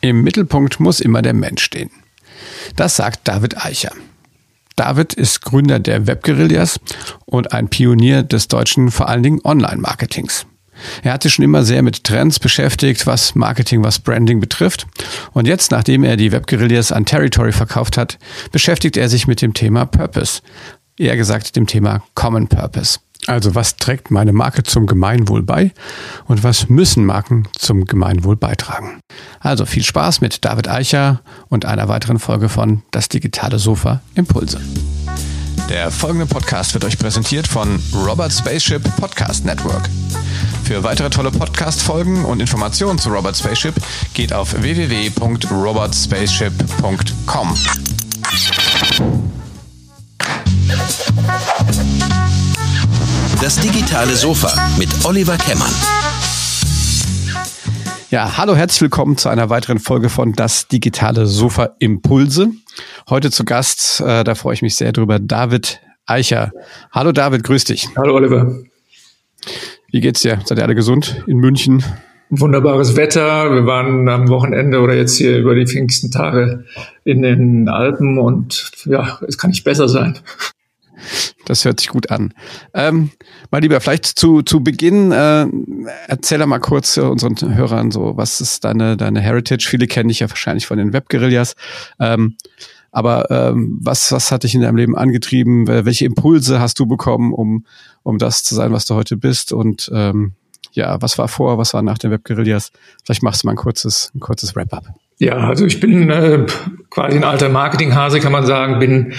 Im Mittelpunkt muss immer der Mensch stehen. Das sagt David Eicher. David ist Gründer der Webguerillas und ein Pionier des deutschen, vor allen Dingen Online-Marketings. Er hat sich schon immer sehr mit Trends beschäftigt, was Marketing, was Branding betrifft. Und jetzt, nachdem er die Webguerillas an Territory verkauft hat, beschäftigt er sich mit dem Thema Purpose. Eher gesagt dem Thema Common Purpose. Also was trägt meine Marke zum Gemeinwohl bei und was müssen Marken zum Gemeinwohl beitragen? Also viel Spaß mit David Eicher und einer weiteren Folge von Das digitale Sofa Impulse. Der folgende Podcast wird euch präsentiert von Robert Spaceship Podcast Network. Für weitere tolle Podcast-Folgen und Informationen zu Robert Spaceship geht auf www.robertspaceship.com. Das digitale Sofa mit Oliver Kemmern. Ja, hallo, herzlich willkommen zu einer weiteren Folge von Das digitale Sofa Impulse. Heute zu Gast, äh, da freue ich mich sehr drüber, David Eicher. Hallo David, grüß dich. Hallo Oliver. Wie geht's dir? Seid ihr alle gesund in München? Wunderbares Wetter. Wir waren am Wochenende oder jetzt hier über die Pfingstentage in den Alpen und ja, es kann nicht besser sein. Das hört sich gut an. Ähm, mal lieber, vielleicht zu, zu Beginn, äh, erzähl mal kurz äh, unseren Hörern so, was ist deine, deine Heritage? Viele kennen dich ja wahrscheinlich von den Webguerillas. Ähm, aber ähm, was, was hat dich in deinem Leben angetrieben? Welche Impulse hast du bekommen, um, um das zu sein, was du heute bist? Und ähm, ja, was war vor, was war nach den Webguerillas? Vielleicht machst du mal ein kurzes, ein kurzes Wrap-up. Ja, also ich bin äh, quasi ein alter Marketinghase, kann man sagen, bin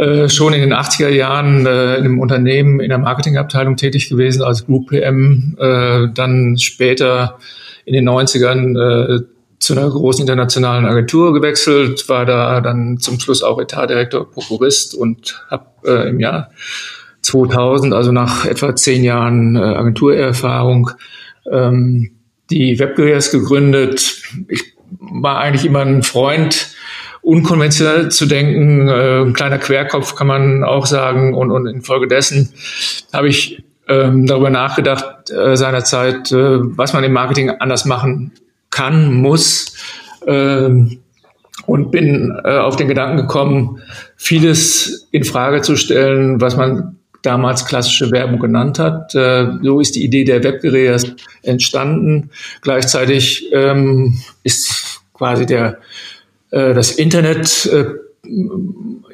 äh, schon in den 80er Jahren äh, in einem Unternehmen in der Marketingabteilung tätig gewesen als Group PM, äh, dann später in den 90ern äh, zu einer großen internationalen Agentur gewechselt, war da dann zum Schluss auch Etatdirektor, Prokurist und habe äh, im Jahr 2000, also nach etwa zehn Jahren Agenturerfahrung, ähm, die Webguerillas gegründet. Ich war eigentlich immer ein Freund unkonventionell zu denken, äh, ein kleiner Querkopf kann man auch sagen. Und, und infolgedessen habe ich ähm, darüber nachgedacht äh, seinerzeit, äh, was man im Marketing anders machen kann, muss. Ähm, und bin äh, auf den Gedanken gekommen, vieles in Frage zu stellen, was man damals klassische Werbung genannt hat. Äh, so ist die Idee der Webgeräte entstanden. Gleichzeitig ähm, ist quasi der das Internet äh,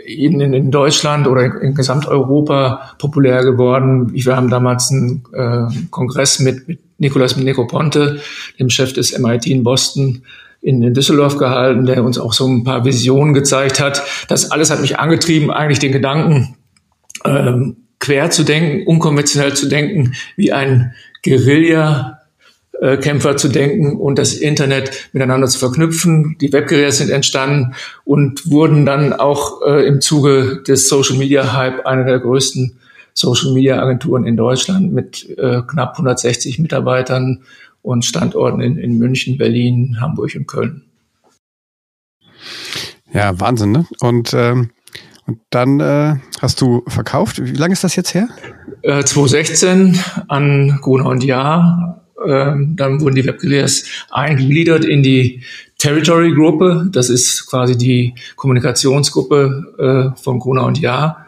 in, Deutschland oder in Gesamteuropa populär geworden. Wir haben damals einen äh, Kongress mit, mit Nicolas Negroponte, dem Chef des MIT in Boston, in, in Düsseldorf gehalten, der uns auch so ein paar Visionen gezeigt hat. Das alles hat mich angetrieben, eigentlich den Gedanken, ähm, quer zu denken, unkonventionell zu denken, wie ein Guerilla äh, Kämpfer zu denken und das Internet miteinander zu verknüpfen. Die Webgeräte sind entstanden und wurden dann auch äh, im Zuge des Social Media Hype einer der größten Social Media Agenturen in Deutschland mit äh, knapp 160 Mitarbeitern und Standorten in, in München, Berlin, Hamburg und Köln. Ja, Wahnsinn, ne? Und, ähm, und dann äh, hast du verkauft. Wie lange ist das jetzt her? Äh, 2016 an Gruner und Jahr dann wurden die Webgeräte eingegliedert in die Territory-Gruppe. Das ist quasi die Kommunikationsgruppe äh, von Gruner und Jahr.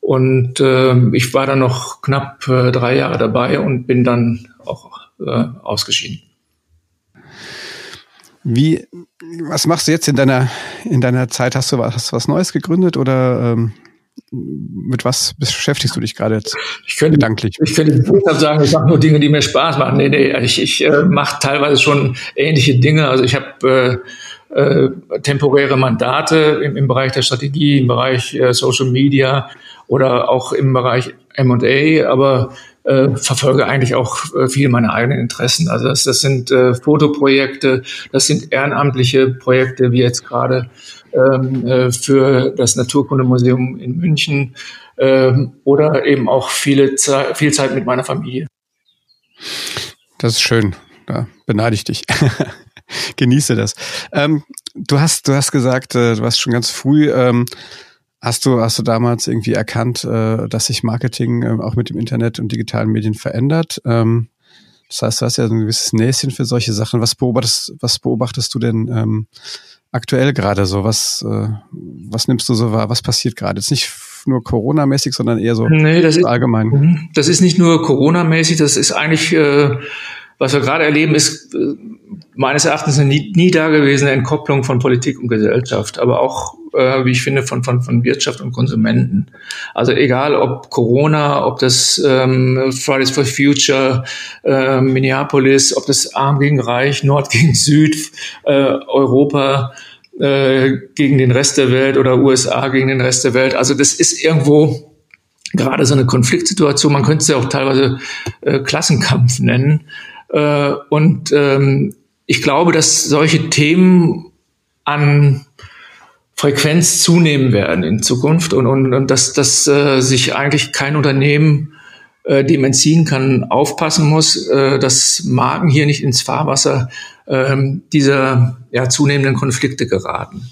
Und äh, ich war dann noch knapp äh, drei Jahre dabei und bin dann auch äh, ausgeschieden. Wie, was machst du jetzt in deiner, in deiner Zeit? Hast du was, was Neues gegründet oder ähm, mit was beschäftigst du dich gerade jetzt ich könnte, gedanklich? Ich könnte sagen, ich mache nur Dinge, die mir Spaß machen. Nee, nee, ich, ich äh, mache teilweise schon ähnliche Dinge. Also ich habe äh, äh, temporäre Mandate im, im Bereich der Strategie, im Bereich äh, Social Media oder auch im Bereich M&A, aber äh, verfolge eigentlich auch äh, viele meiner eigenen Interessen. Also das, das sind äh, Fotoprojekte, das sind ehrenamtliche Projekte, wie jetzt gerade für das Naturkundemuseum in München ähm, oder eben auch viele Ze viel Zeit mit meiner Familie. Das ist schön. Da beneide ich dich. Genieße das. Ähm, du hast, du hast gesagt, äh, du warst schon ganz früh. Ähm, hast du, hast du damals irgendwie erkannt, äh, dass sich Marketing äh, auch mit dem Internet und digitalen Medien verändert? Ähm, Das heißt, du hast ja ein gewisses Näschen für solche Sachen. Was beobachtest, was beobachtest du denn ähm, aktuell gerade so? Was, äh, was nimmst du so wahr? Was passiert gerade? Jetzt nicht nur Corona-mäßig, sondern eher so nee, das ist, allgemein. Mhm. Das ist nicht nur Corona-mäßig, das ist eigentlich, äh, was wir gerade erleben, ist äh, meines Erachtens eine nie, nie dagewesene Entkopplung von Politik und Gesellschaft, aber auch, äh, wie ich finde, von, von, von Wirtschaft und Konsumenten. Also egal ob Corona, ob das ähm, Fridays for Future, äh, Minneapolis, ob das Arm gegen Reich, Nord gegen Süd, äh, Europa, äh, gegen den Rest der Welt oder USA gegen den Rest der Welt. Also das ist irgendwo gerade so eine Konfliktsituation. Man könnte es ja auch teilweise äh, Klassenkampf nennen. Äh, und ähm, ich glaube, dass solche Themen an Frequenz zunehmen werden in Zukunft und, und, und dass, dass äh, sich eigentlich kein Unternehmen äh, dem entziehen kann, aufpassen muss, äh, dass Marken hier nicht ins Fahrwasser äh, dieser ja, zunehmenden Konflikte geraten.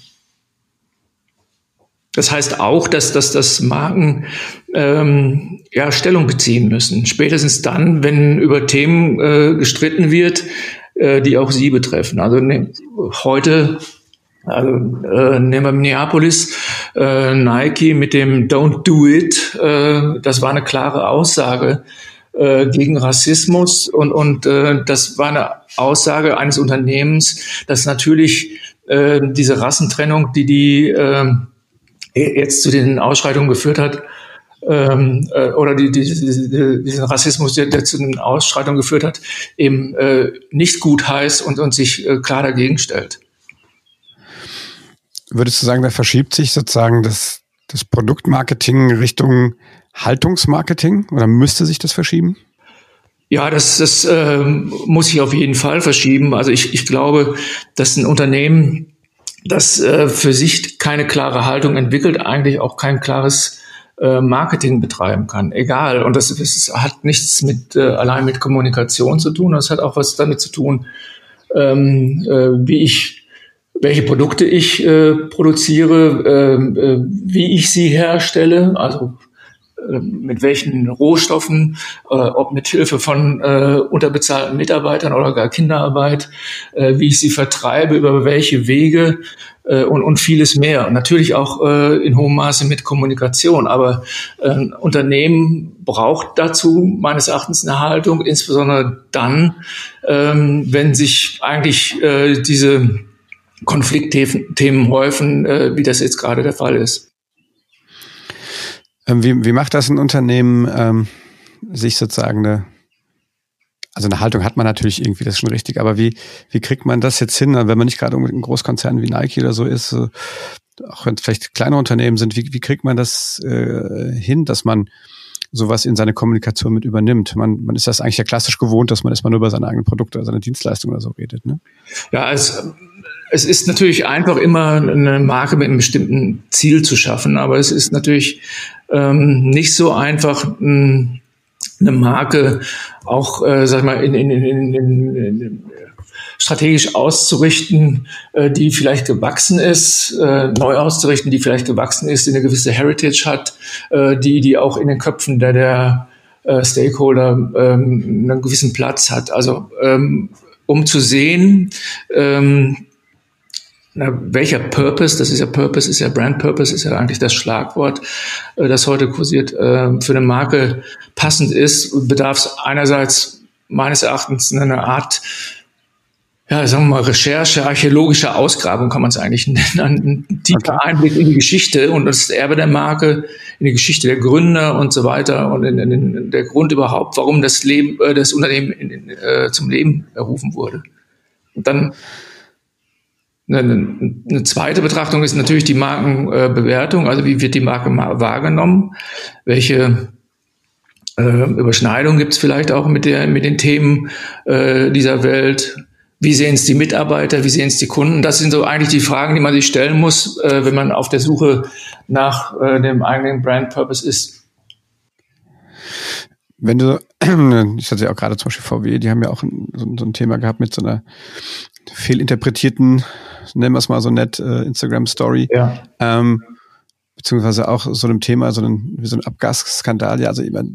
Das heißt auch, dass, dass, dass Marken ähm, ja, Stellung beziehen müssen. Spätestens dann, wenn über Themen äh, gestritten wird, äh, die auch sie betreffen. Also ne, heute also, äh, nehmen wir Minneapolis, äh, Nike mit dem Don't Do It. Äh, das war eine klare Aussage äh, gegen Rassismus und, und äh, das war eine Aussage eines Unternehmens, das natürlich äh, diese Rassentrennung, die die äh, jetzt zu den Ausschreitungen geführt hat, ähm, äh, oder die, die, die, diesen Rassismus, der, der zu den Ausschreitungen geführt hat, eben äh, nicht gut heißt und, und sich äh, klar dagegen stellt. Würdest du sagen, da verschiebt sich sozusagen das, das Produktmarketing Richtung Haltungsmarketing oder müsste sich das verschieben? Ja, das, das äh, muss sich auf jeden Fall verschieben. Also ich, ich glaube, dass ein Unternehmen, das äh, für sich keine klare Haltung entwickelt, eigentlich auch kein klares äh, Marketing betreiben kann. Egal. Und das, das hat nichts mit äh, allein mit Kommunikation zu tun. Das hat auch was damit zu tun, ähm, äh, wie ich welche Produkte ich äh, produziere, äh, äh, wie ich sie herstelle, also äh, mit welchen Rohstoffen, äh, ob mit Hilfe von äh, unterbezahlten Mitarbeitern oder gar Kinderarbeit, wie ich sie vertreibe, über welche Wege und, und vieles mehr. Natürlich auch in hohem Maße mit Kommunikation. Aber ein Unternehmen braucht dazu meines Erachtens eine Haltung, insbesondere dann, ähm, wenn sich eigentlich diese Konfliktthemen häufen, äh, wie das jetzt gerade der Fall ist. Ähm, wie, wie macht das ein Unternehmen, ähm, sich sozusagen eine, also eine Haltung hat man natürlich irgendwie, das ist schon richtig, aber wie, wie kriegt man das jetzt hin, wenn man nicht gerade ein Großkonzern wie Nike oder so ist, äh, auch wenn es vielleicht kleine Unternehmen sind, wie, wie kriegt man das äh, hin, dass man sowas in seine Kommunikation mit übernimmt. Man, man ist das eigentlich ja klassisch gewohnt, dass man erstmal nur über seine eigenen Produkte, seine Dienstleistungen oder so redet. Ne? Ja, es, es ist natürlich einfach immer eine Marke mit einem bestimmten Ziel zu schaffen, aber es ist natürlich ähm, nicht so einfach, eine Marke auch, äh, sag ich mal, in, in, in, in strategisch auszurichten, äh, die vielleicht gewachsen ist, äh, neu auszurichten, die vielleicht gewachsen ist, die eine gewisse Heritage hat, äh, die, die auch in den Köpfen der, der äh, Stakeholder ähm, einen gewissen Platz hat. Also ähm, um zu sehen, ähm, na, welcher Purpose, das ist ja Purpose, ist ja Brand Purpose, ist ja eigentlich das Schlagwort, äh, das heute kursiert, äh, für eine Marke passend ist, bedarf es einerseits meines Erachtens einer Art ja, sagen wir mal, Recherche, archäologische Ausgrabung kann man es eigentlich nennen, ein tiefer okay. Einblick in die Geschichte und das Erbe der Marke, in die Geschichte der Gründer und so weiter und in, in, in der Grund überhaupt, warum das Leben, äh, das Unternehmen in, äh, zum Leben errufen wurde. Und dann eine, eine zweite Betrachtung ist natürlich die Markenbewertung, also wie wird die Marke wahrgenommen, welche äh, Überschneidung gibt es vielleicht auch mit, der, mit den Themen äh, dieser Welt, wie sehen es die Mitarbeiter? Wie sehen es die Kunden? Das sind so eigentlich die Fragen, die man sich stellen muss, äh, wenn man auf der Suche nach äh, dem eigenen Brand Purpose ist. Wenn du, ich hatte ja auch gerade zum Beispiel VW, die haben ja auch so, ein Thema gehabt mit so einer fehlinterpretierten, nennen wir es mal so nett, äh, Instagram-Story. Ja. Ähm, beziehungsweise auch so einem Thema, so ein, wie so ein Abgasskandal. Ja, also ich meine,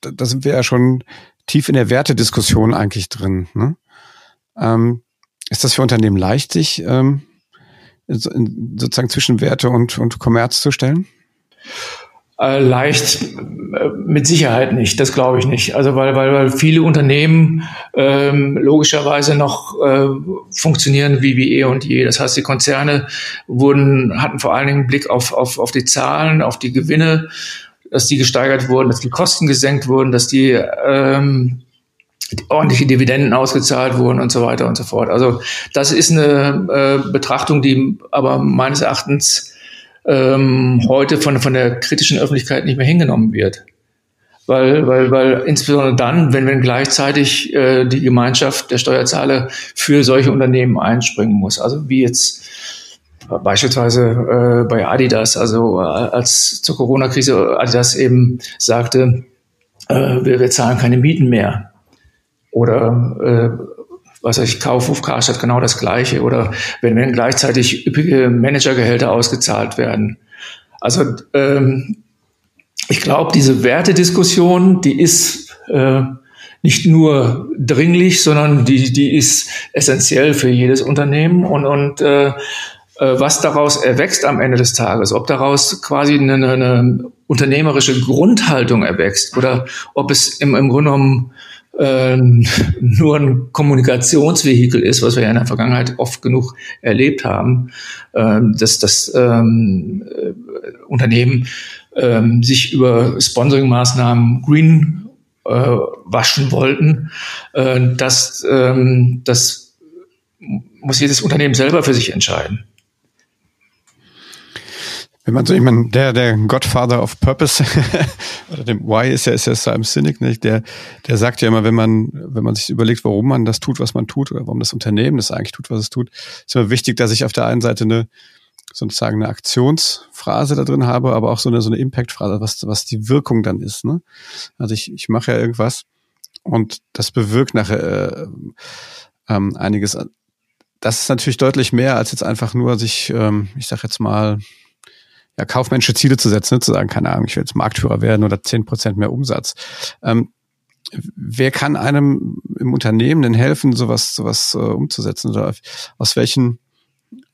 da, da sind wir ja schon tief in der Wertediskussion eigentlich drin. Ne? Ähm, ist das für Unternehmen leicht, sich ähm, sozusagen zwischen Werte und, und Kommerz zu stellen? Äh, leicht äh, mit Sicherheit nicht, das glaube ich nicht. Also weil, weil, weil viele Unternehmen ähm, logischerweise noch äh, funktionieren wie, wie eh und je. Das heißt, die Konzerne wurden, hatten vor allen Dingen Blick auf, auf, auf die Zahlen, auf die Gewinne, dass die gesteigert wurden, dass die Kosten gesenkt wurden, dass die ähm, ordentliche Dividenden ausgezahlt wurden und so weiter und so fort. Also das ist eine äh, Betrachtung, die aber meines Erachtens ähm, heute von, von der kritischen Öffentlichkeit nicht mehr hingenommen wird. Weil, weil, weil insbesondere dann, wenn, wenn gleichzeitig äh, die Gemeinschaft der Steuerzahler für solche Unternehmen einspringen muss. Also wie jetzt beispielsweise äh, bei Adidas, also äh, als zur Corona-Krise Adidas eben sagte, äh, wir, wir zahlen keine Mieten mehr. Oder äh, was weiß ich, Kaufhof Karstadt genau das Gleiche oder wenn, wenn gleichzeitig üppige Managergehälter ausgezahlt werden. Also ähm, ich glaube, diese Wertediskussion, die ist äh, nicht nur dringlich, sondern die, die ist essentiell für jedes Unternehmen und, und äh, äh was daraus erwächst am Ende des Tages, ob daraus quasi eine, eine unternehmerische Grundhaltung erwächst oder ob es im, im Grunde genommen äh, nur ein Kommunikationsvehikel ist, was wir ja in der Vergangenheit oft genug erlebt haben, äh, dass das ähm, äh, Unternehmen ähm, sich über Sponsoring-Maßnahmen green äh, waschen wollten. Äh, das, ähm, das muss jedes Unternehmen selber für sich entscheiden. Wenn man so, ich meine, der, der Godfather of Purpose, oder dem Why ist ja, ist ja Simon Sinek, nicht? Der, der sagt ja immer, wenn man, wenn man sich überlegt, warum man das tut, was man tut, oder warum das Unternehmen das eigentlich tut, was es tut, ist immer wichtig, dass ich auf der einen Seite eine, sozusagen eine Aktionsphrase da drin habe, aber auch so eine, so eine Impact-Phrase, was, was die Wirkung dann ist, ne? Also ich, ich mache ja irgendwas und das bewirkt nachher, äh, ähm, einiges. Das ist natürlich deutlich mehr als jetzt einfach nur sich, ähm, ich sag jetzt mal, ja, kaufmännische Ziele zu setzen, ne? zu sagen, keine Ahnung, ich will jetzt Marktführer werden oder zehn Prozent mehr Umsatz. Ähm, wer kann einem im Unternehmen denn helfen, sowas, sowas äh, umzusetzen? Oder aus welchen,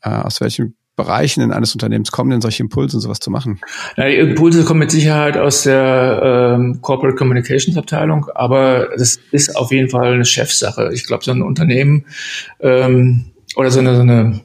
äh, aus welchen Bereichen in eines Unternehmens kommen denn solche Impulse, sowas zu machen? Ja, die Impulse kommen mit Sicherheit aus der ähm, Corporate Communications Abteilung, aber das ist auf jeden Fall eine Chefsache. Ich glaube, so ein Unternehmen ähm, oder so eine, so eine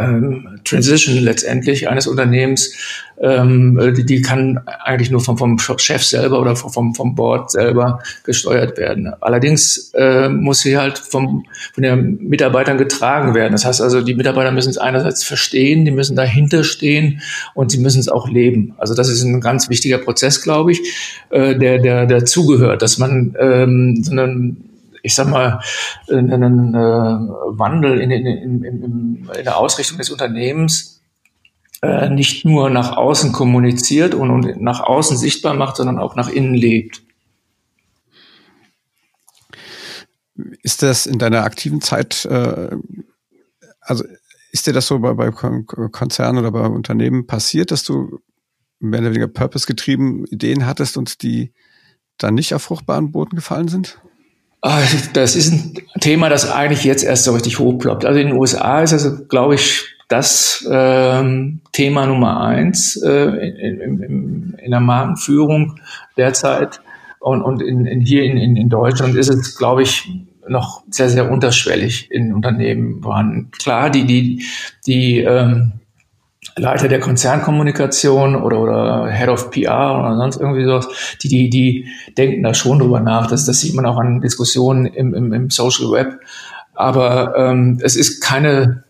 ähm, Transition letztendlich eines Unternehmens, ähm, die, die kann eigentlich nur vom, vom Chef selber oder vom, vom Board selber gesteuert werden. Allerdings äh, muss sie halt vom, von den Mitarbeitern getragen werden. Das heißt also, die Mitarbeiter müssen es einerseits verstehen, die müssen dahinter stehen und sie müssen es auch leben. Also das ist ein ganz wichtiger Prozess, glaube ich, äh, der, der, der zugehört, dass man ähm, so einen ich sag mal, einen äh, Wandel in, in, in, in, der Ausrichtung des Unternehmens äh, nicht nur nach außen kommuniziert und, und nach außen sichtbar macht, sondern auch nach innen lebt. Ist das in deiner aktiven Zeit, äh, also ist dir das so bei, bei Konzernen oder bei Unternehmen passiert, dass du mehr oder weniger purpose-getrieben Ideen hattest und die dann nicht auf fruchtbaren Boden gefallen sind? Ah, das ist ein Thema, das eigentlich jetzt erst so richtig hochploppt. Also in den USA ist das, glaube ich, das ähm, Thema Nummer eins äh, in, in, in der Markenführung derzeit. Und, und in, in hier in, in, in Deutschland ist es, glaube ich, noch sehr, sehr unterschwellig in Unternehmen vorhanden. Klar, die, die, die ähm, Leiter der Konzernkommunikation oder, oder Head of PR oder sonst irgendwie sowas, die, die, die denken da schon drüber nach. Das, das sieht man auch an Diskussionen im, im, im Social Web. Aber ähm, es ist keine,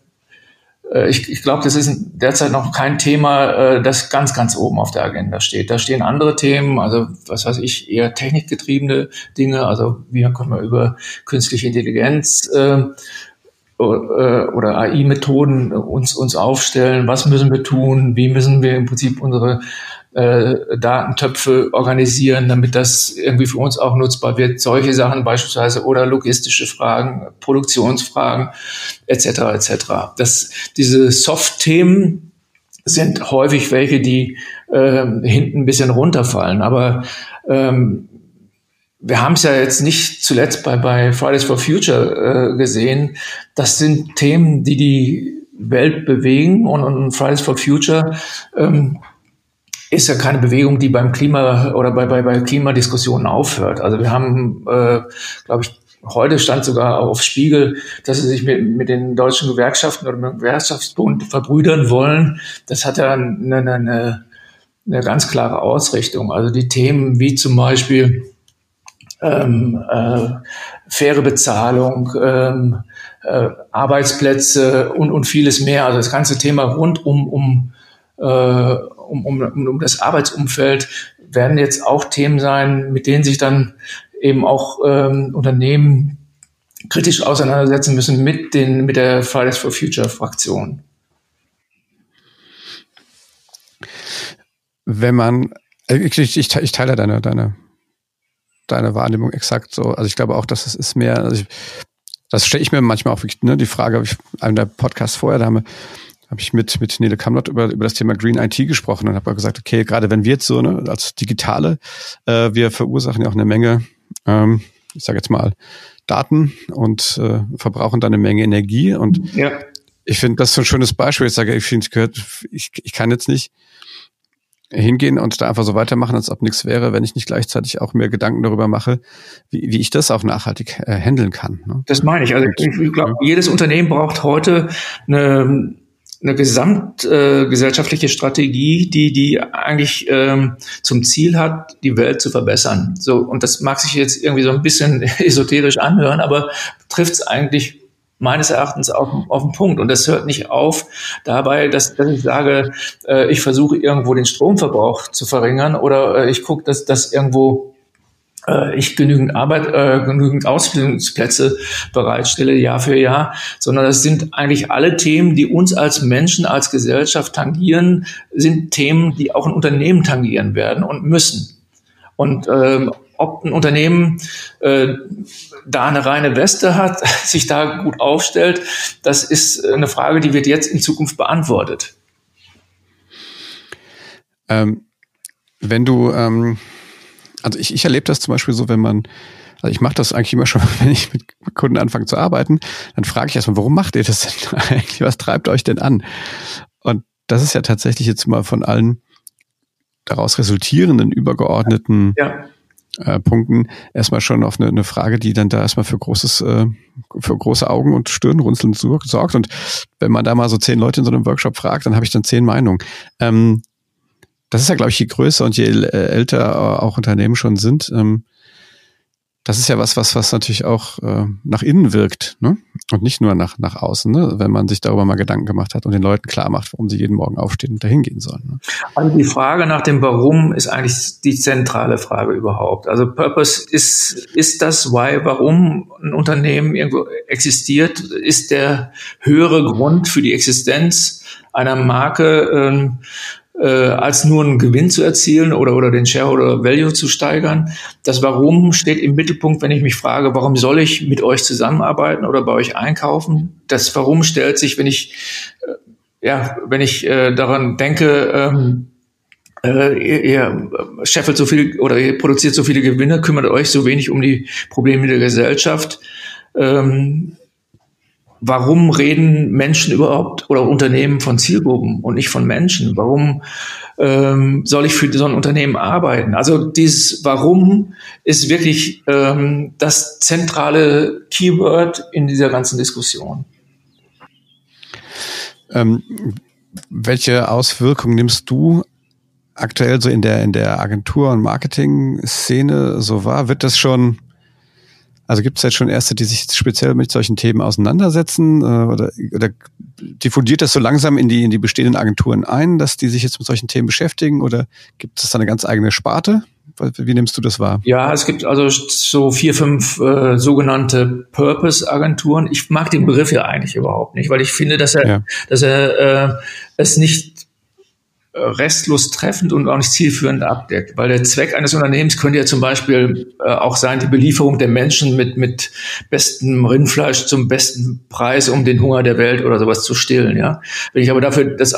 äh, ich, ich glaube, das ist derzeit noch kein Thema, äh, das ganz, ganz oben auf der Agenda steht. Da stehen andere Themen, also was weiß ich, eher technikgetriebene Dinge. Also wie können wir über künstliche Intelligenz äh, oder AI-Methoden uns, uns aufstellen, was müssen wir tun, wie müssen wir im Prinzip unsere äh, Datentöpfe organisieren, damit das irgendwie für uns auch nutzbar wird. Solche Sachen beispielsweise oder logistische Fragen, Produktionsfragen etc. etc. Das, diese Soft-Themen sind häufig welche, die äh, hinten ein bisschen runterfallen. Aber ähm, wir haben es ja jetzt nicht zuletzt bei, bei Fridays for Future äh, gesehen. Das sind Themen, die die Welt bewegen und, und Fridays for Future ähm, ist ja keine Bewegung, die beim Klima oder bei, bei, bei Klimadiskussionen aufhört. Also wir haben, äh, glaube ich, heute stand sogar auf Spiegel, dass sie sich mit, mit den deutschen Gewerkschaften oder mit dem Gewerkschaftsbund verbrüdern wollen. Das hat ja eine, eine, eine ganz klare Ausrichtung. Also die Themen wie zum Beispiel ähm, äh, faire Bezahlung, ähm, äh, Arbeitsplätze und, und vieles mehr. Also das ganze Thema rund um, um, äh, um, um, um das Arbeitsumfeld werden jetzt auch Themen sein, mit denen sich dann eben auch ähm, Unternehmen kritisch auseinandersetzen müssen mit den mit der Fridays for Future Fraktion. Wenn man äh, ich, ich, ich teile deine deine deine Wahrnehmung exakt so. Also ich glaube auch, dass es ist mehr. Also ich, das stelle ich mir manchmal auch wirklich, ne, die Frage, habe ich einem der Podcast vorher, da haben wir habe ich mit, mit Nele Kamlott über, über das Thema Green IT gesprochen und habe gesagt, okay, gerade wenn wir jetzt so, ne, als Digitale, äh, wir verursachen ja auch eine Menge, ähm, ich sage jetzt mal, Daten und äh, verbrauchen dann eine Menge Energie. Und ja. ich finde das so ein schönes Beispiel. Ich sage, ich finde, ich, ich kann jetzt nicht hingehen und da einfach so weitermachen, als ob nichts wäre, wenn ich nicht gleichzeitig auch mir Gedanken darüber mache, wie, wie ich das auch nachhaltig äh, handeln kann. Ne? Das meine ich. Also ich glaube, jedes Unternehmen braucht heute eine, eine gesamtgesellschaftliche äh, Strategie, die die eigentlich ähm, zum Ziel hat, die Welt zu verbessern. So und das mag sich jetzt irgendwie so ein bisschen esoterisch anhören, aber trifft es eigentlich meines Erachtens auf, auf den Punkt. Und das hört nicht auf dabei, dass, dass ich sage, äh, ich versuche irgendwo den Stromverbrauch zu verringern oder äh, ich gucke, dass das irgendwo äh, ich genügend Arbeit, äh, genügend Ausbildungsplätze bereitstelle Jahr für Jahr, sondern das sind eigentlich alle Themen, die uns als Menschen, als Gesellschaft tangieren, sind Themen, die auch ein Unternehmen tangieren werden und müssen. Und ähm, ob ein Unternehmen äh, da eine reine Weste hat, sich da gut aufstellt, das ist eine Frage, die wird jetzt in Zukunft beantwortet. Ähm, wenn du, ähm, also ich, ich erlebe das zum Beispiel so, wenn man, also ich mache das eigentlich immer schon, wenn ich mit Kunden anfange zu arbeiten, dann frage ich erstmal, warum macht ihr das denn eigentlich? Was treibt euch denn an? Und das ist ja tatsächlich jetzt mal von allen daraus resultierenden übergeordneten ja äh, Punkten erstmal schon auf eine, eine Frage, die dann da erstmal für großes, äh, für große Augen und Stirnrunzeln sorgt. Und wenn man da mal so zehn Leute in so einem Workshop fragt, dann habe ich dann zehn Meinungen. Ähm, das ist ja, glaube ich, je größer und je älter auch Unternehmen schon sind, ähm, das ist ja was, was, was natürlich auch äh, nach innen wirkt, ne? Und nicht nur nach, nach außen, ne? wenn man sich darüber mal Gedanken gemacht hat und den Leuten klar macht, warum sie jeden Morgen aufstehen und dahin gehen sollen. Ne? Also die Frage nach dem Warum ist eigentlich die zentrale Frage überhaupt. Also Purpose ist, ist das Why, warum ein Unternehmen irgendwo existiert, ist der höhere Grund für die Existenz einer Marke. Ähm, äh, als nur einen Gewinn zu erzielen oder, oder den Shareholder Value zu steigern. Das Warum steht im Mittelpunkt, wenn ich mich frage, warum soll ich mit euch zusammenarbeiten oder bei euch einkaufen? Das Warum stellt sich, wenn ich, äh, ja, wenn ich äh, daran denke, ähm, äh, ihr, ihr scheffelt so viel oder ihr produziert so viele Gewinne, kümmert euch so wenig um die Probleme der Gesellschaft. Ähm, warum reden Menschen überhaupt oder Unternehmen von Zielgruppen und nicht von Menschen? Warum ähm, soll ich für so ein Unternehmen arbeiten? Also dieses Warum ist wirklich ähm, das zentrale Keyword in dieser ganzen Diskussion. Ähm, welche Auswirkungen nimmst du aktuell so in der in der Agentur- und Marketing-Szene so wahr? Wird das schon also gibt es jetzt schon Erste, die sich speziell mit solchen Themen auseinandersetzen? Äh, oder, oder diffundiert das so langsam in die, in die bestehenden Agenturen ein, dass die sich jetzt mit solchen Themen beschäftigen? Oder gibt es da eine ganz eigene Sparte? Wie nimmst du das wahr? Ja, es gibt also so vier, fünf äh, sogenannte Purpose-Agenturen. Ich mag den Begriff ja eigentlich überhaupt nicht, weil ich finde, dass er, ja. dass er äh, es nicht restlos treffend und auch nicht zielführend abdeckt. Weil der Zweck eines Unternehmens könnte ja zum Beispiel äh, auch sein, die Belieferung der Menschen mit, mit bestem Rindfleisch zum besten Preis, um den Hunger der Welt oder sowas zu stillen. Ja? Wenn ich aber dafür das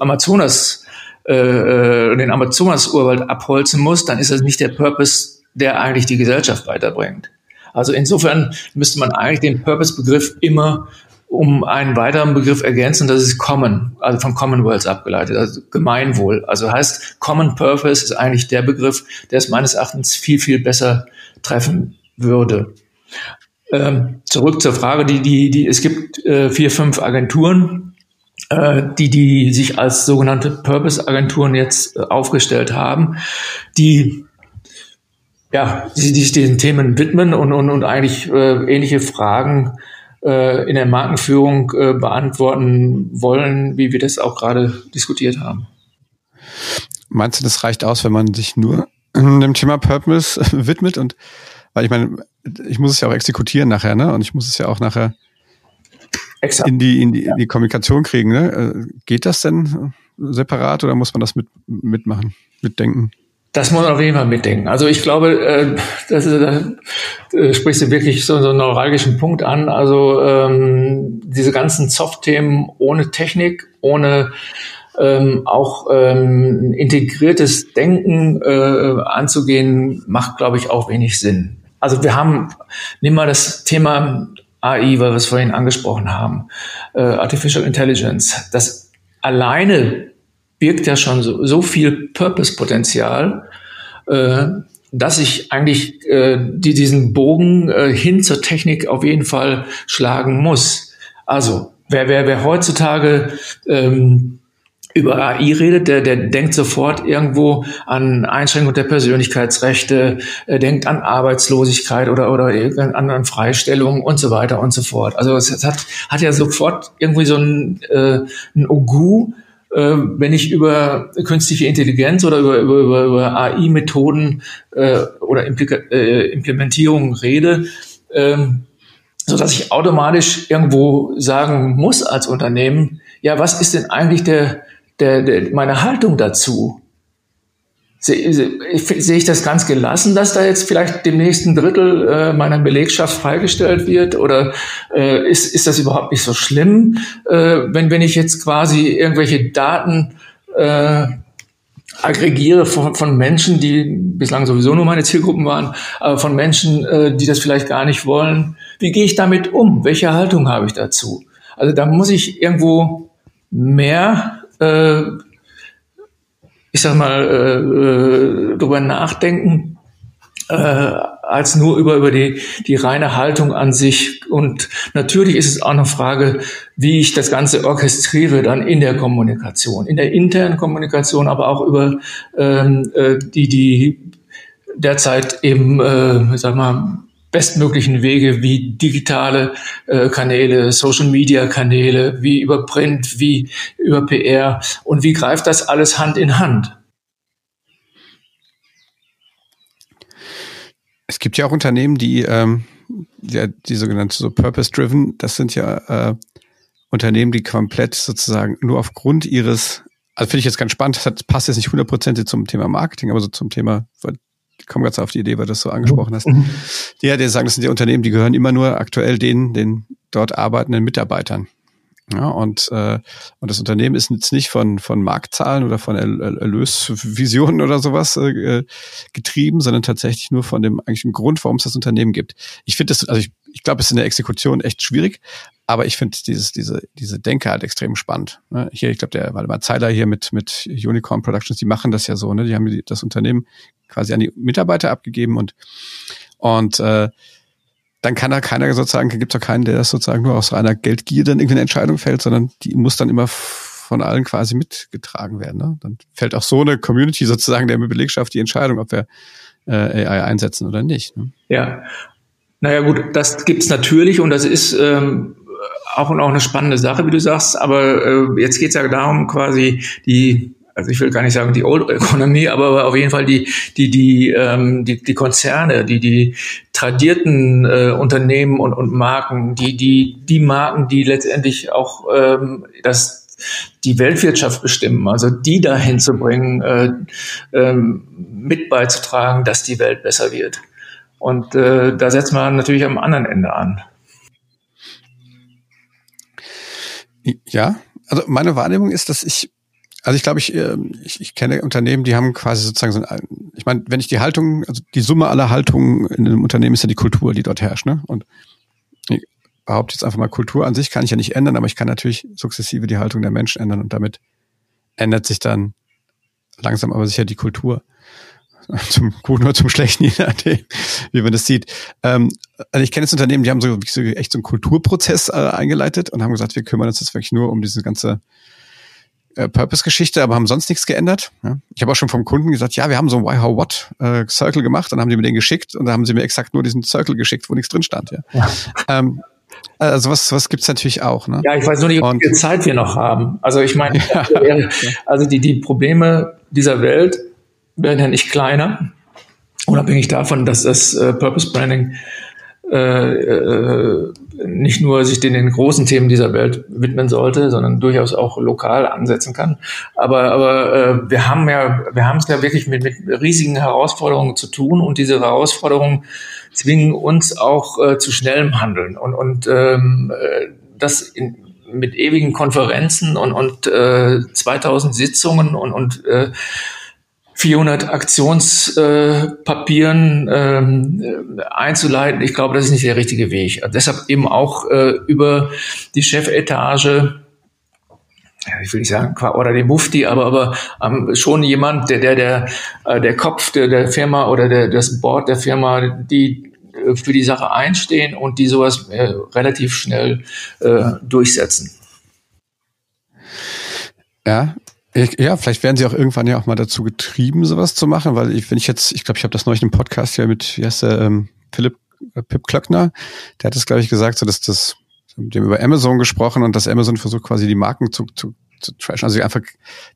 Amazonas äh, äh den Amazonas-Urwald abholzen muss, dann ist das nicht der Purpose der eigentlich die Gesellschaft weiterbringt. Also insofern müsste man eigentlich den Purpose-Begriff immer um einen weiteren Begriff ergänzen, das ist Common, also von Commonwealth abgeleitet, also Gemeinwohl. Also heißt, Common Purpose ist eigentlich der Begriff, der es meines Erachtens viel, viel besser treffen würde. Ähm, zurück zur Frage, die, die, die, es gibt äh, vier, fünf Agenturen, äh, die, die sich als sogenannte Purpose-Agenturen jetzt äh, aufgestellt haben, die ja, die, sich diesen Themen widmen und, und, und eigentlich äh, ähnliche Fragen in der Markenführung äh, beantworten wollen, wie wir das auch gerade diskutiert haben. Meinst du, das reicht aus, wenn man sich nur dem Thema Purpose widmet und weil ich meine, ich muss es ja auch exekutieren nachher, ne? Und ich muss es ja auch nachher Exakt. in die in die, in die Kommunikation kriegen, ne? Äh, geht das denn separat oder muss man das mit mitmachen, mitdenken? Das muss man auf jeden Fall mitdenken. Also ich glaube, äh, das ist, da äh, sprichst du wirklich so, so einen neuralgischen Punkt an. Also ähm, diese ganzen Soft-Themen ohne Technik, ohne ähm, auch ähm, integriertes Denken äh, anzugehen, macht, glaube ich, auch wenig Sinn. Also wir haben, nimm mal das Thema AI, weil wir es vorhin angesprochen haben, äh, Artificial Intelligence. Das alleine birgt ja schon so, so viel Purpose-Potenzial, äh, dass ich eigentlich äh, die, diesen Bogen äh, hin zur Technik auf jeden Fall schlagen muss. Also wer, wer, wer heutzutage ähm, über AI redet, der, der denkt sofort irgendwo an Einschränkung der Persönlichkeitsrechte, er denkt an Arbeitslosigkeit oder, oder an Freistellungen und so weiter und so fort. Also es hat, hat ja sofort irgendwie so ein, äh, ein Ogu, äh, wenn ich über künstliche Intelligenz oder über, über, über, über AI-Methoden äh, oder Implika äh, Implementierungen rede, ähm, so dass ich automatisch irgendwo sagen muss als Unternehmen, ja, was ist denn eigentlich der, der, der meine Haltung dazu? Sehe seh ich das ganz gelassen, dass da jetzt vielleicht dem nächsten Drittel äh, meiner Belegschaft freigestellt wird? Oder äh, ist, ist das überhaupt nicht so schlimm, äh, wenn, wenn ich jetzt quasi irgendwelche Daten äh, aggregiere von, von Menschen, die bislang sowieso nur meine Zielgruppen waren, aber von Menschen, äh, die das vielleicht gar nicht wollen? Wie gehe ich damit um? Welche Haltung habe ich dazu? Also da muss ich irgendwo mehr äh, ich sag mal, äh, äh, drüber nachdenken, äh, als nur über, über die, die reine Haltung an sich. Und natürlich ist es auch eine Frage, wie ich das Ganze orchestriere dann in der Kommunikation, in der internen Kommunikation, aber auch über ähm, äh, die, die derzeit eben, äh, sag mal, bestmöglichen Wege wie digitale äh, Kanäle, Social-Media-Kanäle, wie über Print, wie über PR und wie greift das alles Hand in Hand? Es gibt ja auch Unternehmen, die, ähm, die, die sogenannte so Purpose-Driven, das sind ja äh, Unternehmen, die komplett sozusagen nur aufgrund ihres, also finde ich jetzt ganz spannend, das passt jetzt nicht hundertprozentig zum Thema Marketing, aber so zum Thema ich komme ganz auf die Idee, weil du das so angesprochen hast. Mhm. Ja, die sagen, das sind die Unternehmen, die gehören immer nur aktuell den, den dort arbeitenden Mitarbeitern. Ja, und, äh, und das Unternehmen ist jetzt nicht von, von Marktzahlen oder von Erlösvisionen oder sowas äh, getrieben, sondern tatsächlich nur von dem eigentlichen Grund, warum es das Unternehmen gibt. Ich finde das, also ich, ich glaube, es ist in der Exekution echt schwierig, aber ich finde dieses, diese, diese Denke halt extrem spannend. Ne? Hier, ich glaube, der Waldemar Zeiler hier mit, mit Unicorn Productions, die machen das ja so, ne? Die haben das Unternehmen quasi an die Mitarbeiter abgegeben und, und äh, dann kann da keiner sozusagen, gibt es auch keinen, der das sozusagen nur aus reiner Geldgier dann irgendwie eine Entscheidung fällt, sondern die muss dann immer von allen quasi mitgetragen werden. Ne? Dann fällt auch so eine Community sozusagen der Belegschaft die Entscheidung, ob wir äh, AI einsetzen oder nicht. Ne? Ja, naja gut, das gibt's natürlich und das ist ähm, auch, auch eine spannende Sache, wie du sagst, aber äh, jetzt geht's ja darum, quasi die also ich will gar nicht sagen die Old Economy, aber auf jeden Fall die die die ähm, die, die Konzerne, die die tradierten äh, Unternehmen und, und Marken, die die die Marken, die letztendlich auch ähm, das die Weltwirtschaft bestimmen, also die dahin zu bringen, äh, ähm, mit beizutragen, dass die Welt besser wird. Und äh, da setzt man natürlich am anderen Ende an. Ja, also meine Wahrnehmung ist, dass ich also ich glaube, ich, ähm, ich, ich kenne Unternehmen, die haben quasi sozusagen so ein, ich meine, wenn ich die Haltung, also die Summe aller Haltungen in einem Unternehmen ist ja die Kultur, die dort herrscht, ne? Und ich behaupte jetzt einfach mal, Kultur an sich kann ich ja nicht ändern, aber ich kann natürlich sukzessive die Haltung der Menschen ändern und damit ändert sich dann langsam aber sicher die Kultur. Zum Guten oder zum Schlechten, je nachdem, wie man das sieht. Ähm, also ich kenne jetzt Unternehmen, die haben so, echt so einen Kulturprozess äh, eingeleitet und haben gesagt, wir kümmern uns jetzt wirklich nur um diese ganze äh, Purpose-Geschichte, aber haben sonst nichts geändert. Ja. Ich habe auch schon vom Kunden gesagt, ja, wir haben so ein Why, How, What äh, Circle gemacht, dann haben die mir den geschickt und dann haben sie mir exakt nur diesen Circle geschickt, wo nichts drin stand. Ja. ja. Ähm, also was, was gibt's natürlich auch. Ne? Ja, ich weiß nur nicht, wie viel Zeit wir noch haben. Also ich meine, ja. also die, die Probleme dieser Welt werden ja nicht kleiner, unabhängig davon, dass das äh, Purpose Branding äh, äh, nicht nur sich den, den großen Themen dieser Welt widmen sollte, sondern durchaus auch lokal ansetzen kann. Aber, aber äh, wir haben ja, wir haben es ja wirklich mit, mit riesigen Herausforderungen zu tun und diese Herausforderungen zwingen uns auch äh, zu schnellem Handeln und, und ähm, äh, das in, mit ewigen Konferenzen und, und äh, 2000 Sitzungen und, und äh, 400 Aktionspapieren ähm, einzuleiten. Ich glaube, das ist nicht der richtige Weg. Deshalb eben auch äh, über die Chefetage ich will nicht sagen, oder den Mufti, aber, aber ähm, schon jemand, der, der, der, äh, der Kopf der, der Firma oder der, das Board der Firma, die äh, für die Sache einstehen und die sowas äh, relativ schnell äh, durchsetzen. Ja, ja, vielleicht werden sie auch irgendwann ja auch mal dazu getrieben, sowas zu machen, weil ich, wenn ich jetzt, ich glaube, ich habe das neulich im Podcast ja mit, wie heißt der, ähm, Philipp äh, Pip Klöckner, der hat es, glaube ich, gesagt, so dass das, mit dem über Amazon gesprochen und dass Amazon versucht quasi die Marken zu, zu, zu trashen. Also sie einfach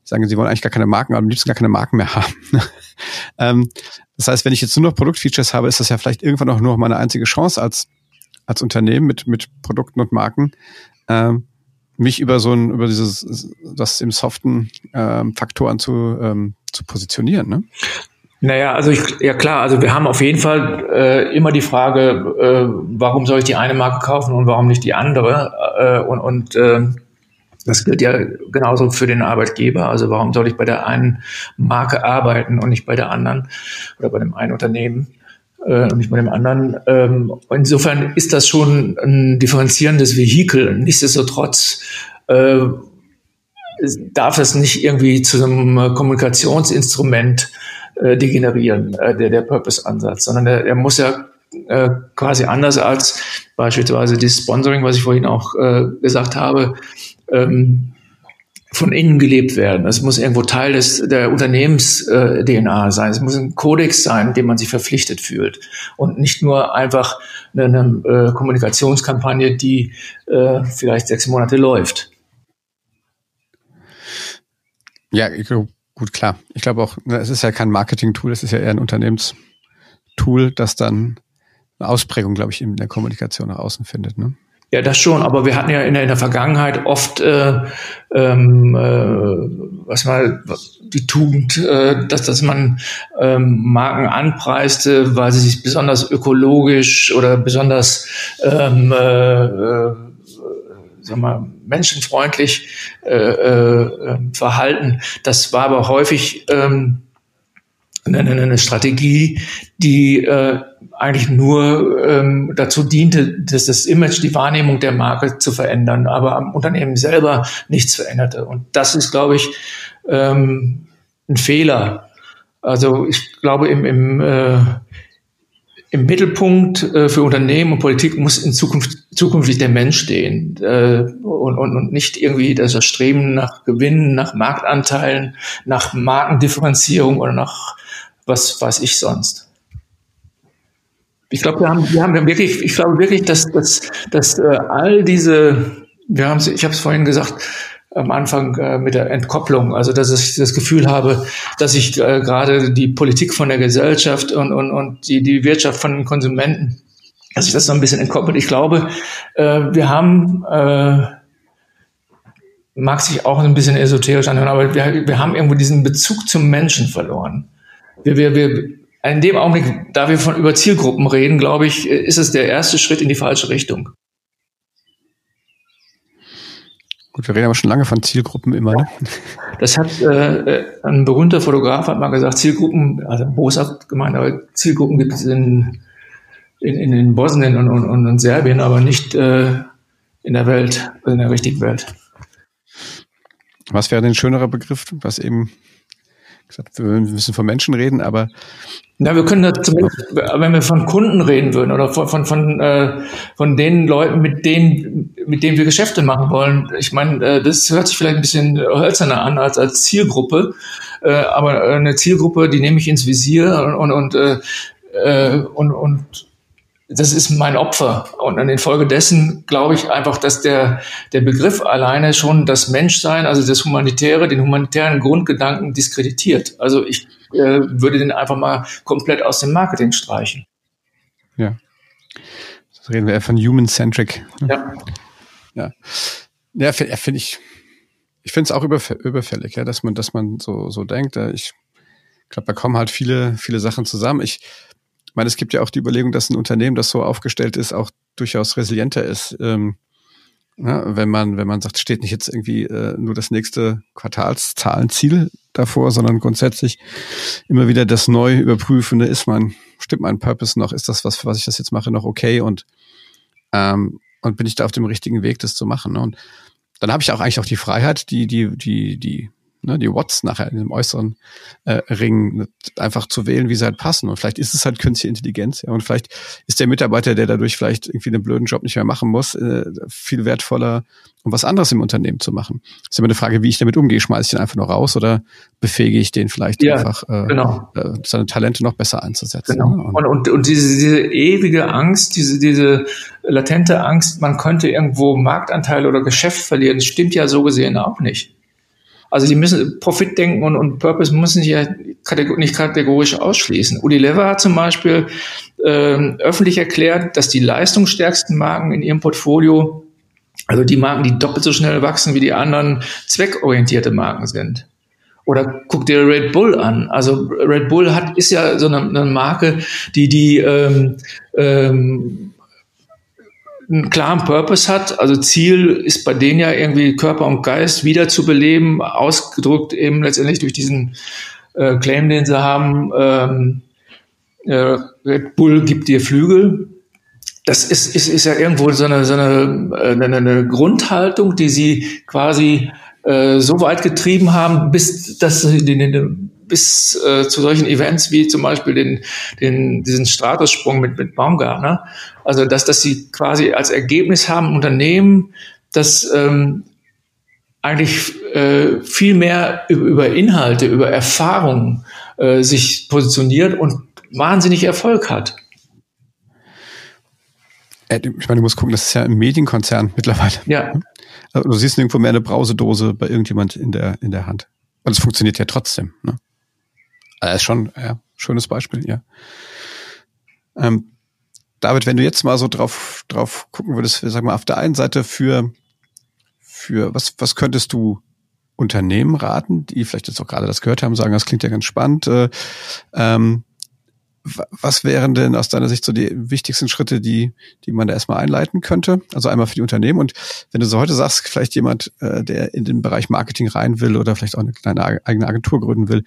sagen, sie wollen eigentlich gar keine Marken, aber am liebsten gar keine Marken mehr haben. ähm, das heißt, wenn ich jetzt nur noch Produktfeatures habe, ist das ja vielleicht irgendwann auch nur noch meine einzige Chance als, als Unternehmen mit, mit Produkten und Marken. Ähm, mich über so ein, über dieses, das im soften ähm, Faktoren zu, ähm, zu positionieren, ne? Naja, also ich, ja klar, also wir haben auf jeden Fall äh, immer die Frage, äh, warum soll ich die eine Marke kaufen und warum nicht die andere? Äh, und und äh, das gilt ja genauso für den Arbeitgeber. Also warum soll ich bei der einen Marke arbeiten und nicht bei der anderen oder bei dem einen Unternehmen? Äh, nicht bei dem anderen. Ähm, insofern ist das schon ein differenzierendes Vehikel. Nichtsdestotrotz äh, darf es nicht irgendwie zu einem Kommunikationsinstrument äh, degenerieren, äh, der, der Purpose-Ansatz, sondern der, der muss ja äh, quasi anders als beispielsweise das Sponsoring, was ich vorhin auch äh, gesagt habe, ähm, von innen gelebt werden. Es muss irgendwo Teil des, der Unternehmens-DNA äh, sein. Es muss ein Kodex sein, dem man sich verpflichtet fühlt. Und nicht nur einfach eine, eine äh, Kommunikationskampagne, die äh, vielleicht sechs Monate läuft. Ja, gut, klar. Ich glaube auch, ne, es ist ja kein Marketing-Tool, es ist ja eher ein Unternehmenstool, das dann eine Ausprägung, glaube ich, in der Kommunikation nach außen findet. Ne? Ja, das schon, aber wir hatten ja in der, in der Vergangenheit oft äh, ähm, äh, was mal die Tugend, äh, dass, dass man ähm, Marken anpreiste, weil sie sich besonders ökologisch oder besonders ähm, äh, äh, sag mal, menschenfreundlich äh, äh, verhalten. Das war aber häufig ähm, eine, eine Strategie, die äh, eigentlich nur ähm, dazu diente, dass das Image, die Wahrnehmung der Marke zu verändern, aber am Unternehmen selber nichts veränderte. Und das ist, glaube ich, ähm, ein Fehler. Also ich glaube, im, im, äh, im Mittelpunkt äh, für Unternehmen und Politik muss in Zukunft zukünftig der Mensch stehen äh, und, und, und nicht irgendwie das Streben nach Gewinnen, nach Marktanteilen, nach Markendifferenzierung oder nach was weiß ich sonst. Ich glaube, wir haben, wir haben wirklich, ich glaube wirklich, dass, dass, dass äh, all diese, wir haben, ich habe es vorhin gesagt, am Anfang äh, mit der Entkopplung, also dass ich das Gefühl habe, dass ich äh, gerade die Politik von der Gesellschaft und, und, und die, die Wirtschaft von den Konsumenten, dass ich das so ein bisschen entkoppelt. Ich glaube, äh, wir haben äh, mag sich auch ein bisschen esoterisch anhören, aber wir, wir haben irgendwo diesen Bezug zum Menschen verloren. Wir, wir, wir, in dem Augenblick, da wir von über Zielgruppen reden, glaube ich, ist es der erste Schritt in die falsche Richtung. Gut, wir reden aber schon lange von Zielgruppen immer. Ne? Das hat äh, ein berühmter Fotograf hat mal gesagt, Zielgruppen, also boshaft gemeint, aber Zielgruppen gibt es in, in, in, in Bosnien und, und, und in Serbien, aber nicht äh, in der Welt, in der richtigen Welt. Was wäre denn ein schönerer Begriff, was eben gesagt, wir müssen von Menschen reden, aber ja, wir können zumindest, wenn wir von Kunden reden würden oder von, von, von, äh, von den Leuten, mit denen, mit denen wir Geschäfte machen wollen. Ich meine, äh, das hört sich vielleicht ein bisschen hölzerner an als als Zielgruppe, äh, aber eine Zielgruppe, die nehme ich ins Visier und, und, äh, äh und, und das ist mein Opfer. Und an den Folge dessen glaube ich einfach, dass der, der Begriff alleine schon das Menschsein, also das Humanitäre, den humanitären Grundgedanken diskreditiert. Also ich äh, würde den einfach mal komplett aus dem Marketing streichen. Ja. Das reden wir eher von human-centric. Ja. Ja. Ja, finde find ich, ich finde es auch überfällig, ja, dass man, dass man so, so denkt. Ich glaube, da kommen halt viele, viele Sachen zusammen. Ich, ich meine, es gibt ja auch die Überlegung, dass ein Unternehmen, das so aufgestellt ist, auch durchaus resilienter ist. Ähm, ja, wenn man, wenn man sagt, steht nicht jetzt irgendwie äh, nur das nächste Quartalszahlenziel davor, sondern grundsätzlich immer wieder das neu überprüfende, ist mein, stimmt mein Purpose noch, ist das was, für was ich das jetzt mache, noch okay und ähm, und bin ich da auf dem richtigen Weg, das zu machen. Ne? Und dann habe ich auch eigentlich auch die Freiheit, die, die, die, die ne, die Watts nachher in dem äußeren äh, Ring einfach zu wählen, wie sie halt passen. Und vielleicht ist es halt künstliche Intelligenz, ja. Und vielleicht ist der Mitarbeiter, der dadurch vielleicht irgendwie einen blöden Job nicht mehr machen muss, äh, viel wertvoller, um was anderes im Unternehmen zu machen. ist immer eine Frage, wie ich damit umgehe. Schmeiße ich den einfach nur raus oder befähige ich den vielleicht ja, einfach, äh, genau. äh, seine Talente noch besser einzusetzen? Genau. Ne? Und, und, und diese, diese ewige Angst, diese, diese latente Angst, man könnte irgendwo Marktanteil oder Geschäft verlieren, stimmt ja so gesehen auch nicht. Also die müssen Profit denken und, und Purpose müssen sich ja kategor nicht kategorisch ausschließen. Unilever hat zum Beispiel äh, öffentlich erklärt, dass die leistungsstärksten Marken in ihrem Portfolio, also die Marken, die doppelt so schnell wachsen wie die anderen, zweckorientierte Marken sind. Oder guck dir Red Bull an. Also Red Bull hat ist ja so eine, eine Marke, die die ähm, ähm, einen klaren Purpose hat. Also Ziel ist bei denen ja irgendwie Körper und Geist wiederzubeleben, ausgedrückt eben letztendlich durch diesen äh, Claim, den sie haben. Ähm, äh, Red Bull gibt dir Flügel. Das ist, ist, ist ja irgendwo so eine, so eine, äh, eine, eine Grundhaltung, die sie quasi äh, so weit getrieben haben, bis dass sie den, den bis äh, zu solchen Events wie zum Beispiel den, den, diesen Statussprung mit, mit Baumgartner. Also, dass, dass sie quasi als Ergebnis haben, ein Unternehmen, das ähm, eigentlich äh, viel mehr über Inhalte, über Erfahrungen äh, sich positioniert und wahnsinnig Erfolg hat. Äh, ich meine, du musst gucken, das ist ja ein Medienkonzern mittlerweile. Ja. Also du siehst irgendwo mehr eine Brausedose bei irgendjemand in der, in der Hand. Und es funktioniert ja trotzdem. Ne? Das ist schon, ja, schönes Beispiel, ja. Ähm, David, wenn du jetzt mal so drauf, drauf gucken würdest, sag mal, auf der einen Seite für, für, was, was könntest du Unternehmen raten, die vielleicht jetzt auch gerade das gehört haben, sagen, das klingt ja ganz spannend, äh, ähm, was wären denn aus deiner Sicht so die wichtigsten Schritte, die, die man da erstmal einleiten könnte? Also einmal für die Unternehmen und wenn du so heute sagst, vielleicht jemand, äh, der in den Bereich Marketing rein will oder vielleicht auch eine kleine eigene Agentur gründen will,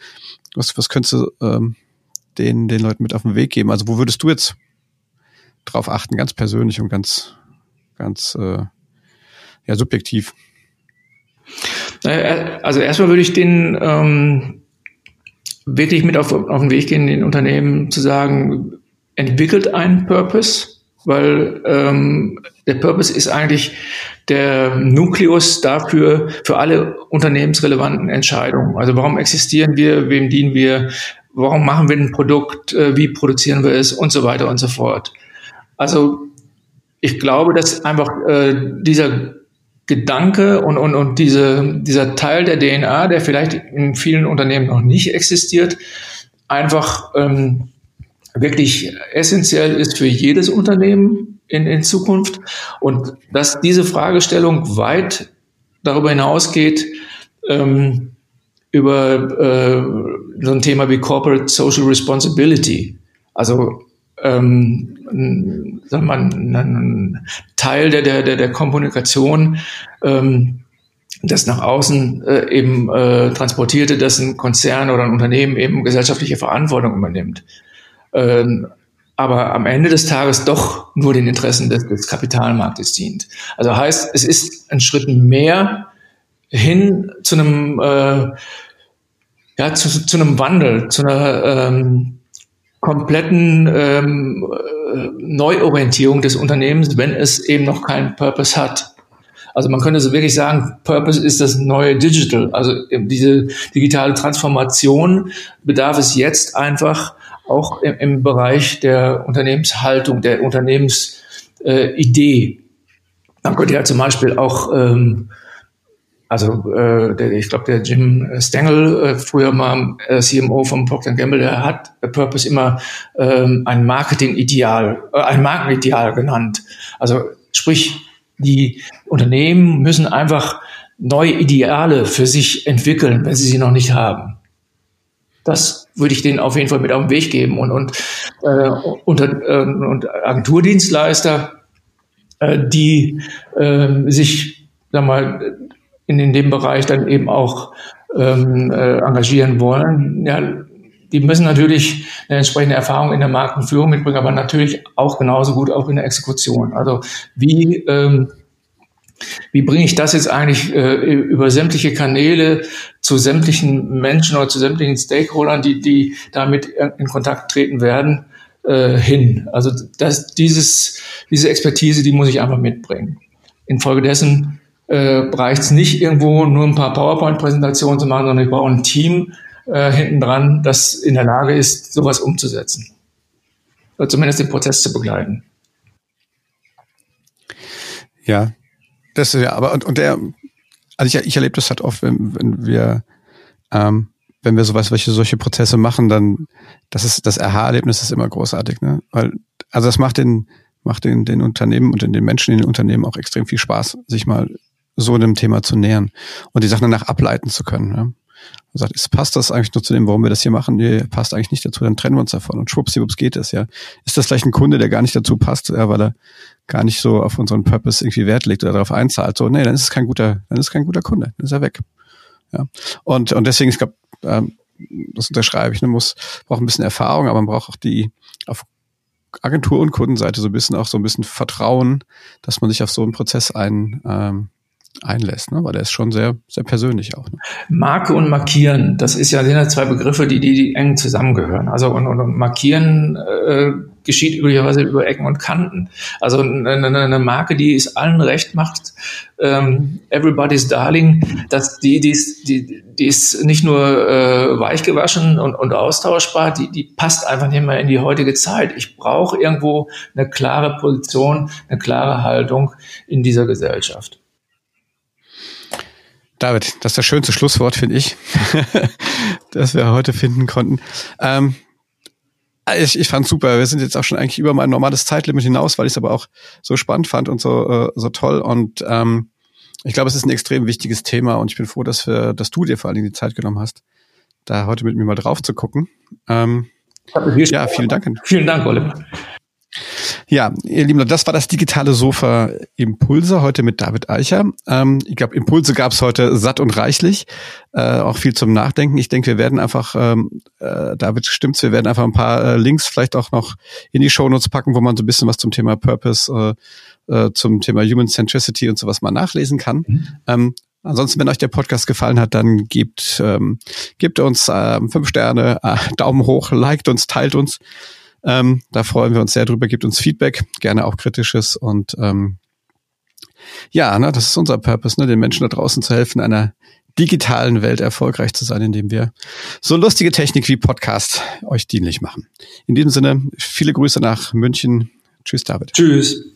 was, was könntest du ähm, den, den Leuten mit auf den Weg geben? Also wo würdest du jetzt drauf achten, ganz persönlich und ganz, ganz äh, ja, subjektiv? Also erstmal würde ich den ähm, wirklich mit auf, auf den Weg gehen, den Unternehmen zu sagen, entwickelt einen Purpose, weil ähm, der Purpose ist eigentlich der Nukleus dafür, für alle unternehmensrelevanten Entscheidungen. Also warum existieren wir, wem dienen wir, warum machen wir ein Produkt, äh, wie produzieren wir es und so weiter und so fort. Also ich glaube, dass einfach äh, dieser Gedanke und, und, und diese, dieser Teil der DNA, der vielleicht in vielen Unternehmen noch nicht existiert, einfach ähm, wirklich essentiell ist für jedes Unternehmen in, in Zukunft und dass diese Fragestellung weit darüber hinausgeht, ähm, über äh, so ein Thema wie Corporate Social Responsibility. Also ähm, sagen wir mal, ein Teil der, der, der, der Kommunikation ähm, das nach außen äh, eben äh, transportierte, dass ein Konzern oder ein Unternehmen eben gesellschaftliche Verantwortung übernimmt. Ähm, aber am Ende des Tages doch nur den Interessen des, des Kapitalmarktes dient. Also heißt, es ist ein Schritt mehr hin zu einem, äh, ja, zu, zu einem Wandel, zu einer ähm, kompletten ähm, äh, Neuorientierung des Unternehmens, wenn es eben noch keinen Purpose hat. Also man könnte so wirklich sagen, Purpose ist das neue Digital. Also diese digitale Transformation bedarf es jetzt einfach auch im, im Bereich der Unternehmenshaltung, der Unternehmensidee. Äh, man könnte ja zum Beispiel auch ähm, also äh, der, ich glaube, der Jim Stengel, äh, früher mal äh, CMO von Procter Gamble, der hat Purpose immer ähm, ein Marketing-Ideal, äh, ein Markenideal genannt. Also sprich, die Unternehmen müssen einfach neue Ideale für sich entwickeln, wenn sie sie noch nicht haben. Das würde ich denen auf jeden Fall mit auf den Weg geben. Und, und, äh, unter, äh, und Agenturdienstleister, äh, die äh, sich sag mal, in, in dem Bereich dann eben auch ähm, äh, engagieren wollen, ja, die müssen natürlich eine entsprechende Erfahrung in der Markenführung mitbringen, aber natürlich auch genauso gut auch in der Exekution. Also wie ähm, wie bringe ich das jetzt eigentlich äh, über sämtliche Kanäle zu sämtlichen Menschen oder zu sämtlichen Stakeholdern, die, die damit in Kontakt treten werden, äh, hin? Also das, dieses, diese Expertise, die muss ich einfach mitbringen. Infolgedessen äh, reicht es nicht irgendwo nur ein paar PowerPoint-Präsentationen zu machen, sondern ich brauche ein Team äh, hinten dran, das in der Lage ist, sowas umzusetzen. Oder zumindest den Prozess zu begleiten. Ja, das ist ja, aber und, und der, also ich, ich erlebe das halt oft, wenn, wenn wir, ähm, wenn wir sowas, welche solche Prozesse machen, dann, das ist, das Aha-Erlebnis ist immer großartig, ne? Weil, also das macht den, macht den, den Unternehmen und den, den Menschen in den Unternehmen auch extrem viel Spaß, sich mal so einem Thema zu nähern und die Sachen danach ableiten zu können. Ja. Und sagt, ist, passt das eigentlich nur zu dem, warum wir das hier machen? Nee, passt eigentlich nicht dazu, dann trennen wir uns davon und schwuppsiwupps geht es, ja. Ist das vielleicht ein Kunde, der gar nicht dazu passt, ja, weil er gar nicht so auf unseren Purpose irgendwie Wert legt oder darauf einzahlt? So, nee, dann ist es kein guter, dann ist es kein guter Kunde, dann ist er weg. Ja. Und, und deswegen, ich glaube, ähm, das unterschreibe ich, ne, muss, braucht ein bisschen Erfahrung, aber man braucht auch die, auf Agentur- und Kundenseite so ein bisschen auch so ein bisschen Vertrauen, dass man sich auf so einen Prozess ein, ähm, einlässt, ne? weil der ist schon sehr, sehr persönlich auch. Ne? Marke und Markieren, das ist ja, sind ja zwei Begriffe, die, die, die eng zusammengehören. Also und, und Markieren äh, geschieht üblicherweise über Ecken und Kanten. Also eine, eine Marke, die es allen recht macht, ähm, Everybody's Darling, dass die, die, ist, die, die ist nicht nur äh, weichgewaschen und, und austauschbar, die, die passt einfach nicht mehr in die heutige Zeit. Ich brauche irgendwo eine klare Position, eine klare Haltung in dieser Gesellschaft. David, das ist das schönste Schlusswort, finde ich, das wir heute finden konnten. Ähm, ich, ich fand super. Wir sind jetzt auch schon eigentlich über mein normales Zeitlimit hinaus, weil ich es aber auch so spannend fand und so, äh, so toll. Und ähm, ich glaube, es ist ein extrem wichtiges Thema und ich bin froh, dass, wir, dass du dir vor allen Dingen die Zeit genommen hast, da heute mit mir mal drauf zu gucken. Ähm, ja, vielen Dank. Vielen Dank, Oliver. Ja, ihr Lieben, das war das digitale Sofa Impulse heute mit David Eicher. Ähm, ich glaube, Impulse gab es heute satt und reichlich, äh, auch viel zum Nachdenken. Ich denke, wir werden einfach, ähm, äh, David stimmt's, wir werden einfach ein paar äh, Links vielleicht auch noch in die Shownotes packen, wo man so ein bisschen was zum Thema Purpose, äh, äh, zum Thema Human Centricity und sowas mal nachlesen kann. Mhm. Ähm, Ansonsten, wenn euch der Podcast gefallen hat, dann gebt, ähm, gebt uns äh, fünf Sterne, äh, Daumen hoch, liked uns, teilt uns. Ähm, da freuen wir uns sehr drüber. Gebt uns Feedback, gerne auch kritisches. Und ähm, ja, ne, das ist unser Purpose, ne, den Menschen da draußen zu helfen, einer digitalen Welt erfolgreich zu sein, indem wir so lustige Technik wie Podcast euch dienlich machen. In diesem Sinne, viele Grüße nach München. Tschüss, David. Tschüss.